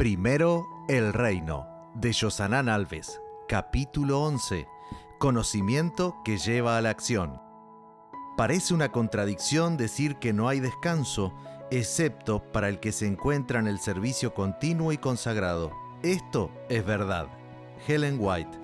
Primero, el reino, de Yosanán Alves, capítulo 11, conocimiento que lleva a la acción. Parece una contradicción decir que no hay descanso, excepto para el que se encuentra en el servicio continuo y consagrado. Esto es verdad. Helen White.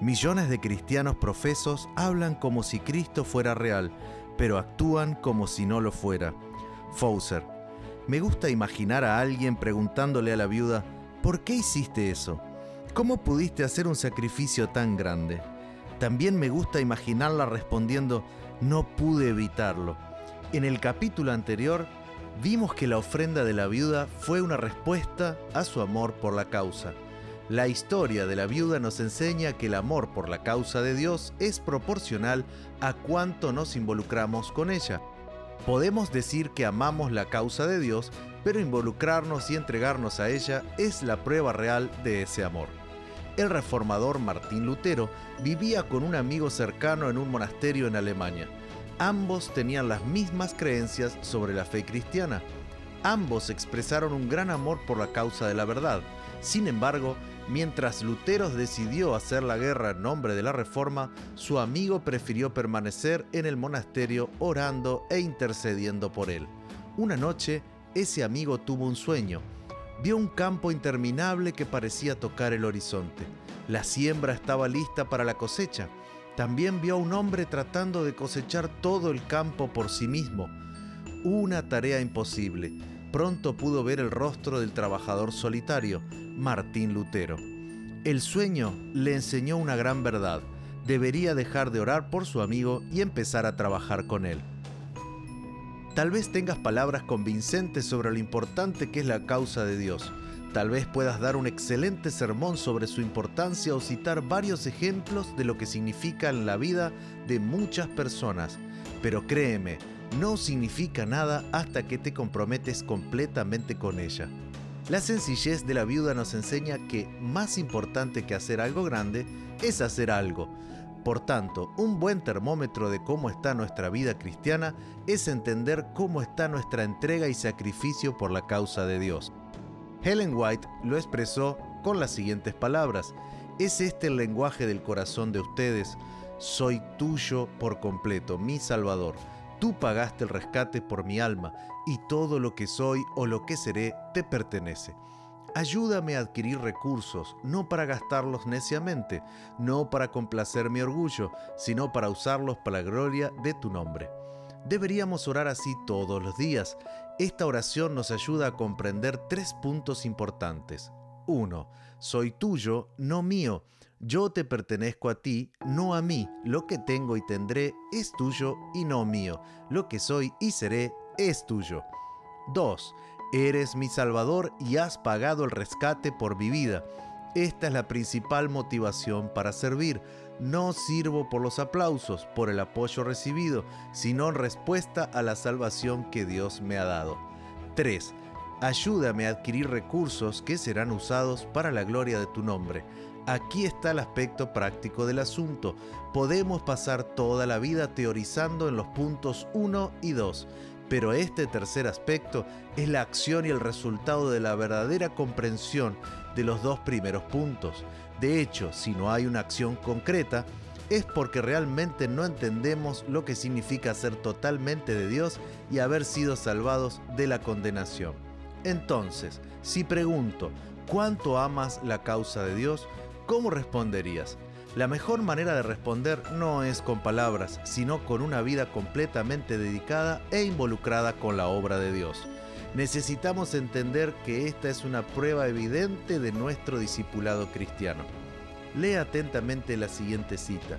Millones de cristianos profesos hablan como si Cristo fuera real, pero actúan como si no lo fuera. Fauser. Me gusta imaginar a alguien preguntándole a la viuda, ¿por qué hiciste eso? ¿Cómo pudiste hacer un sacrificio tan grande? También me gusta imaginarla respondiendo, no pude evitarlo. En el capítulo anterior vimos que la ofrenda de la viuda fue una respuesta a su amor por la causa. La historia de la viuda nos enseña que el amor por la causa de Dios es proporcional a cuánto nos involucramos con ella. Podemos decir que amamos la causa de Dios, pero involucrarnos y entregarnos a ella es la prueba real de ese amor. El reformador Martín Lutero vivía con un amigo cercano en un monasterio en Alemania. Ambos tenían las mismas creencias sobre la fe cristiana. Ambos expresaron un gran amor por la causa de la verdad. Sin embargo, Mientras Lutero decidió hacer la guerra en nombre de la Reforma, su amigo prefirió permanecer en el monasterio orando e intercediendo por él. Una noche, ese amigo tuvo un sueño. Vio un campo interminable que parecía tocar el horizonte. La siembra estaba lista para la cosecha. También vio a un hombre tratando de cosechar todo el campo por sí mismo. Una tarea imposible pronto pudo ver el rostro del trabajador solitario, Martín Lutero. El sueño le enseñó una gran verdad. Debería dejar de orar por su amigo y empezar a trabajar con él. Tal vez tengas palabras convincentes sobre lo importante que es la causa de Dios. Tal vez puedas dar un excelente sermón sobre su importancia o citar varios ejemplos de lo que significa en la vida de muchas personas. Pero créeme, no significa nada hasta que te comprometes completamente con ella. La sencillez de la viuda nos enseña que más importante que hacer algo grande es hacer algo. Por tanto, un buen termómetro de cómo está nuestra vida cristiana es entender cómo está nuestra entrega y sacrificio por la causa de Dios. Helen White lo expresó con las siguientes palabras. ¿Es este el lenguaje del corazón de ustedes? Soy tuyo por completo, mi Salvador. Tú pagaste el rescate por mi alma, y todo lo que soy o lo que seré te pertenece. Ayúdame a adquirir recursos, no para gastarlos neciamente, no para complacer mi orgullo, sino para usarlos para la gloria de tu nombre. Deberíamos orar así todos los días. Esta oración nos ayuda a comprender tres puntos importantes. 1. Soy tuyo, no mío. Yo te pertenezco a ti, no a mí. Lo que tengo y tendré es tuyo y no mío. Lo que soy y seré es tuyo. 2. Eres mi Salvador y has pagado el rescate por mi vida. Esta es la principal motivación para servir. No sirvo por los aplausos, por el apoyo recibido, sino en respuesta a la salvación que Dios me ha dado. 3 ayúdame a adquirir recursos que serán usados para la gloria de tu nombre. Aquí está el aspecto práctico del asunto. Podemos pasar toda la vida teorizando en los puntos 1 y 2, pero este tercer aspecto es la acción y el resultado de la verdadera comprensión de los dos primeros puntos. De hecho, si no hay una acción concreta, es porque realmente no entendemos lo que significa ser totalmente de Dios y haber sido salvados de la condenación. Entonces, si pregunto, ¿cuánto amas la causa de Dios? ¿Cómo responderías? La mejor manera de responder no es con palabras, sino con una vida completamente dedicada e involucrada con la obra de Dios. Necesitamos entender que esta es una prueba evidente de nuestro discipulado cristiano. Lee atentamente la siguiente cita.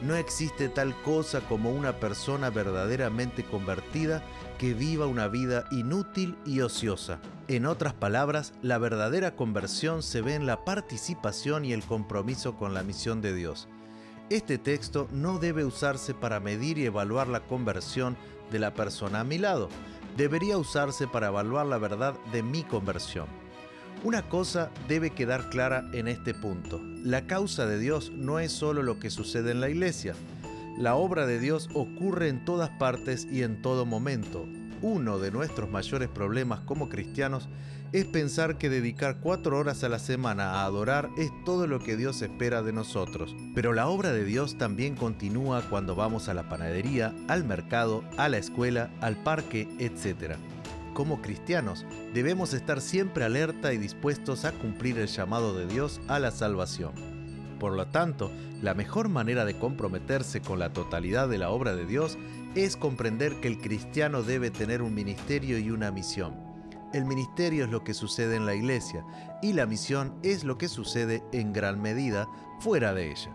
No existe tal cosa como una persona verdaderamente convertida que viva una vida inútil y ociosa. En otras palabras, la verdadera conversión se ve en la participación y el compromiso con la misión de Dios. Este texto no debe usarse para medir y evaluar la conversión de la persona a mi lado. Debería usarse para evaluar la verdad de mi conversión. Una cosa debe quedar clara en este punto. La causa de Dios no es solo lo que sucede en la iglesia. La obra de Dios ocurre en todas partes y en todo momento. Uno de nuestros mayores problemas como cristianos es pensar que dedicar cuatro horas a la semana a adorar es todo lo que Dios espera de nosotros. Pero la obra de Dios también continúa cuando vamos a la panadería, al mercado, a la escuela, al parque, etc. Como cristianos, debemos estar siempre alerta y dispuestos a cumplir el llamado de Dios a la salvación. Por lo tanto, la mejor manera de comprometerse con la totalidad de la obra de Dios es comprender que el cristiano debe tener un ministerio y una misión. El ministerio es lo que sucede en la iglesia y la misión es lo que sucede en gran medida fuera de ella.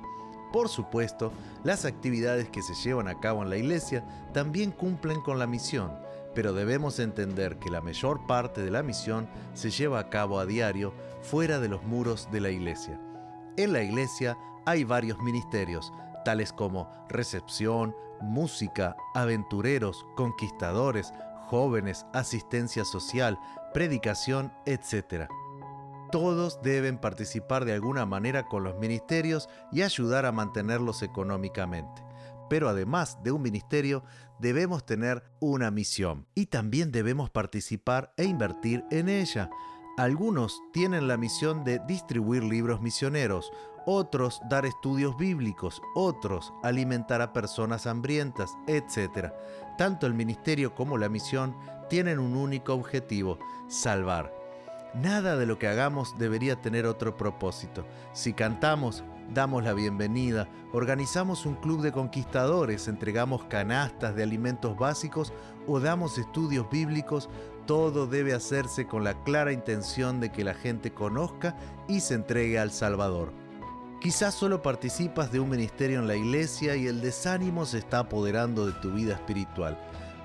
Por supuesto, las actividades que se llevan a cabo en la iglesia también cumplen con la misión, pero debemos entender que la mayor parte de la misión se lleva a cabo a diario fuera de los muros de la iglesia. En la iglesia hay varios ministerios, tales como recepción, música, aventureros, conquistadores, jóvenes, asistencia social, predicación, etc. Todos deben participar de alguna manera con los ministerios y ayudar a mantenerlos económicamente. Pero además de un ministerio, debemos tener una misión y también debemos participar e invertir en ella. Algunos tienen la misión de distribuir libros misioneros, otros dar estudios bíblicos, otros alimentar a personas hambrientas, etc. Tanto el ministerio como la misión tienen un único objetivo, salvar. Nada de lo que hagamos debería tener otro propósito. Si cantamos, damos la bienvenida, organizamos un club de conquistadores, entregamos canastas de alimentos básicos o damos estudios bíblicos, todo debe hacerse con la clara intención de que la gente conozca y se entregue al Salvador. Quizás solo participas de un ministerio en la iglesia y el desánimo se está apoderando de tu vida espiritual.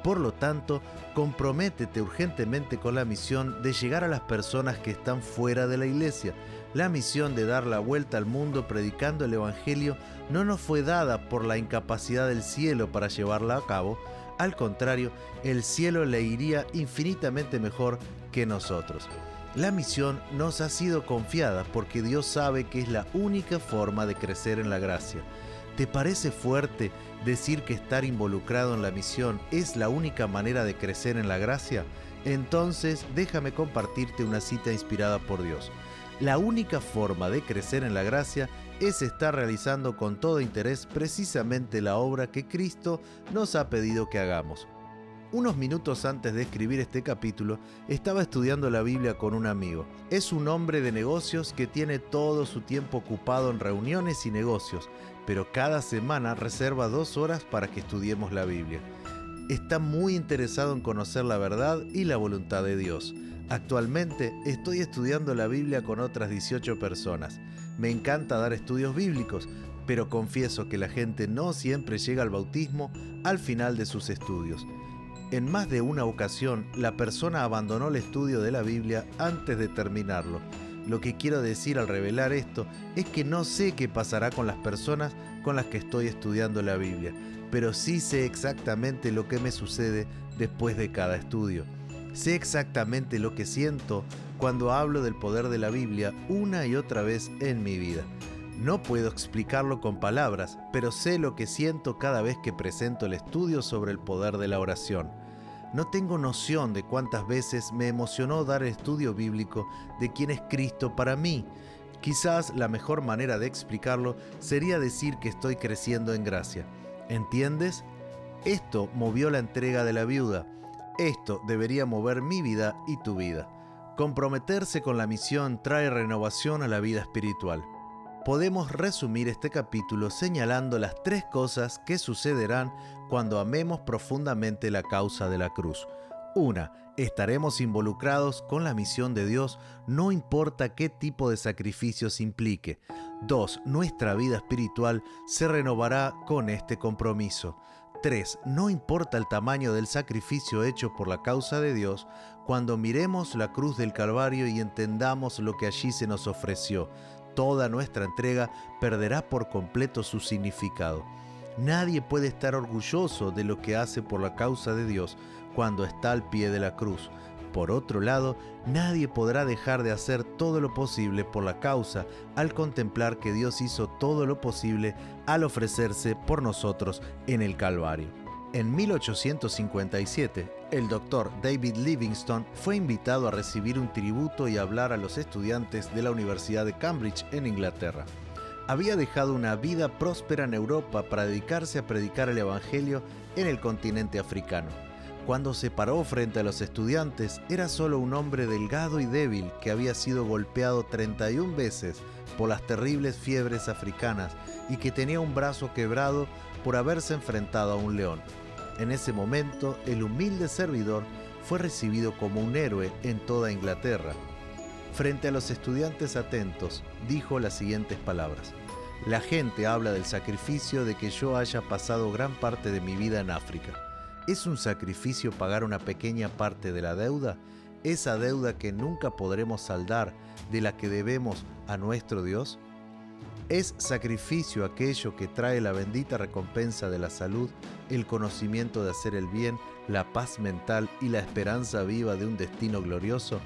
Por lo tanto, comprométete urgentemente con la misión de llegar a las personas que están fuera de la iglesia. La misión de dar la vuelta al mundo predicando el Evangelio no nos fue dada por la incapacidad del cielo para llevarla a cabo, al contrario, el cielo le iría infinitamente mejor que nosotros. La misión nos ha sido confiada porque Dios sabe que es la única forma de crecer en la gracia. ¿Te parece fuerte decir que estar involucrado en la misión es la única manera de crecer en la gracia? Entonces déjame compartirte una cita inspirada por Dios. La única forma de crecer en la gracia es estar realizando con todo interés precisamente la obra que Cristo nos ha pedido que hagamos. Unos minutos antes de escribir este capítulo, estaba estudiando la Biblia con un amigo. Es un hombre de negocios que tiene todo su tiempo ocupado en reuniones y negocios, pero cada semana reserva dos horas para que estudiemos la Biblia. Está muy interesado en conocer la verdad y la voluntad de Dios. Actualmente estoy estudiando la Biblia con otras 18 personas. Me encanta dar estudios bíblicos, pero confieso que la gente no siempre llega al bautismo al final de sus estudios. En más de una ocasión, la persona abandonó el estudio de la Biblia antes de terminarlo. Lo que quiero decir al revelar esto es que no sé qué pasará con las personas con las que estoy estudiando la Biblia, pero sí sé exactamente lo que me sucede después de cada estudio. Sé exactamente lo que siento cuando hablo del poder de la Biblia una y otra vez en mi vida. No puedo explicarlo con palabras, pero sé lo que siento cada vez que presento el estudio sobre el poder de la oración. No tengo noción de cuántas veces me emocionó dar estudio bíblico de quién es Cristo para mí. Quizás la mejor manera de explicarlo sería decir que estoy creciendo en gracia. ¿Entiendes? Esto movió la entrega de la viuda. Esto debería mover mi vida y tu vida. Comprometerse con la misión trae renovación a la vida espiritual podemos resumir este capítulo señalando las tres cosas que sucederán cuando amemos profundamente la causa de la cruz. Una, estaremos involucrados con la misión de Dios, no importa qué tipo de sacrificios implique. Dos, nuestra vida espiritual se renovará con este compromiso. 3. No importa el tamaño del sacrificio hecho por la causa de Dios, cuando miremos la cruz del Calvario y entendamos lo que allí se nos ofreció toda nuestra entrega perderá por completo su significado. Nadie puede estar orgulloso de lo que hace por la causa de Dios cuando está al pie de la cruz. Por otro lado, nadie podrá dejar de hacer todo lo posible por la causa al contemplar que Dios hizo todo lo posible al ofrecerse por nosotros en el Calvario. En 1857, el doctor David Livingstone fue invitado a recibir un tributo y hablar a los estudiantes de la Universidad de Cambridge en Inglaterra. Había dejado una vida próspera en Europa para dedicarse a predicar el Evangelio en el continente africano. Cuando se paró frente a los estudiantes, era solo un hombre delgado y débil que había sido golpeado 31 veces por las terribles fiebres africanas y que tenía un brazo quebrado por haberse enfrentado a un león. En ese momento, el humilde servidor fue recibido como un héroe en toda Inglaterra. Frente a los estudiantes atentos, dijo las siguientes palabras. La gente habla del sacrificio de que yo haya pasado gran parte de mi vida en África. ¿Es un sacrificio pagar una pequeña parte de la deuda? Esa deuda que nunca podremos saldar, de la que debemos a nuestro Dios? Es sacrificio aquello que trae la bendita recompensa de la salud, el conocimiento de hacer el bien, la paz mental y la esperanza viva de un destino glorioso.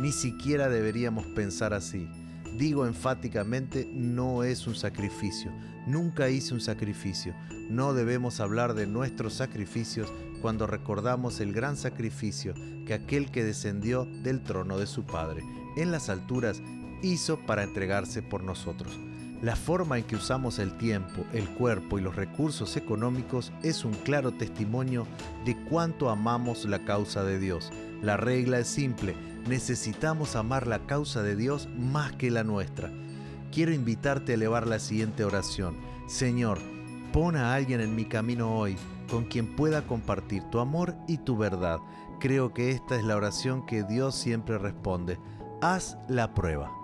Ni siquiera deberíamos pensar así. Digo enfáticamente, no es un sacrificio. Nunca hice un sacrificio. No debemos hablar de nuestros sacrificios cuando recordamos el gran sacrificio que aquel que descendió del trono de su Padre en las alturas hizo para entregarse por nosotros. La forma en que usamos el tiempo, el cuerpo y los recursos económicos es un claro testimonio de cuánto amamos la causa de Dios. La regla es simple, necesitamos amar la causa de Dios más que la nuestra. Quiero invitarte a elevar la siguiente oración. Señor, pon a alguien en mi camino hoy con quien pueda compartir tu amor y tu verdad. Creo que esta es la oración que Dios siempre responde. Haz la prueba.